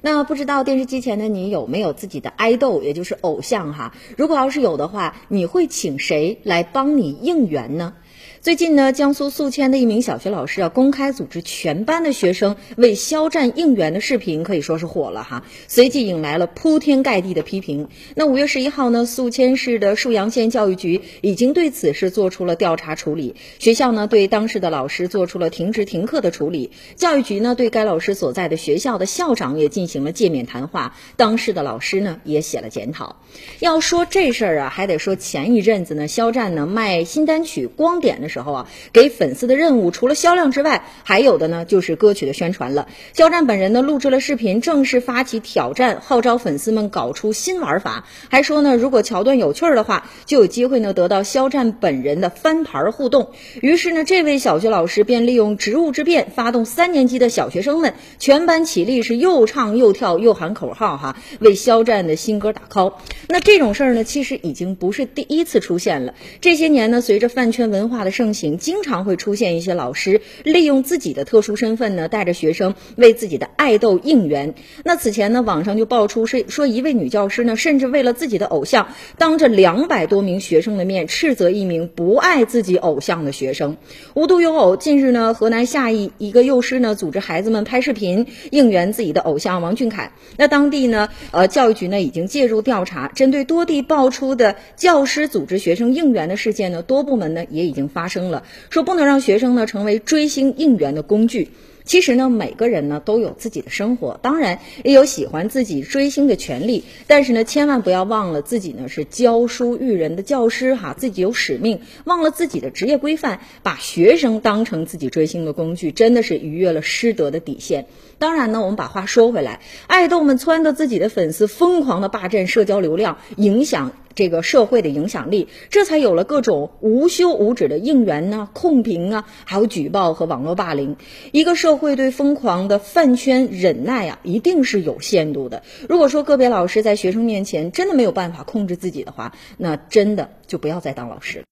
那不知道电视机前的你有没有自己的爱豆，也就是偶像哈？如果要是有的话，你会请谁来帮你应援呢？最近呢，江苏宿迁的一名小学老师啊，公开组织全班的学生为肖战应援的视频可以说是火了哈，随即引来了铺天盖地的批评。那五月十一号呢，宿迁市的沭阳县教育局已经对此事做出了调查处理，学校呢对当时的老师做出了停职停课的处理，教育局呢对该老师所在的学校的校长也进行了诫勉谈话，当时的老师呢也写了检讨。要说这事儿啊，还得说前一阵子呢，肖战呢卖新单曲《光点》的。时候啊，给粉丝的任务除了销量之外，还有的呢就是歌曲的宣传了。肖战本人呢录制了视频，正式发起挑战，号召粉丝们搞出新玩法，还说呢如果桥段有趣儿的话，就有机会呢得到肖战本人的翻牌互动。于是呢，这位小学老师便利用职务之便，发动三年级的小学生们全班起立，是又唱又跳又喊口号哈，为肖战的新歌打 call。那这种事儿呢，其实已经不是第一次出现了。这些年呢，随着饭圈文化的盛行，经常会出现一些老师利用自己的特殊身份呢，带着学生为自己的爱豆应援。那此前呢，网上就爆出是说一位女教师呢，甚至为了自己的偶像，当着两百多名学生的面斥责一名不爱自己偶像的学生。无独有偶，近日呢，河南夏邑一个幼师呢，组织孩子们拍视频应援自己的偶像王俊凯。那当地呢，呃，教育局呢已经介入调查，针对多地爆出的教师组织学生应援的事件呢，多部门呢也已经发。生了，说不能让学生呢成为追星应援的工具。其实呢，每个人呢都有自己的生活，当然也有喜欢自己追星的权利。但是呢，千万不要忘了自己呢是教书育人的教师哈，自己有使命，忘了自己的职业规范，把学生当成自己追星的工具，真的是逾越了师德的底线。当然呢，我们把话说回来，爱豆们撺掇自己的粉丝疯狂的霸占社交流量，影响。这个社会的影响力，这才有了各种无休无止的应援呢、控评啊，还有举报和网络霸凌。一个社会对疯狂的饭圈忍耐啊，一定是有限度的。如果说个别老师在学生面前真的没有办法控制自己的话，那真的就不要再当老师了。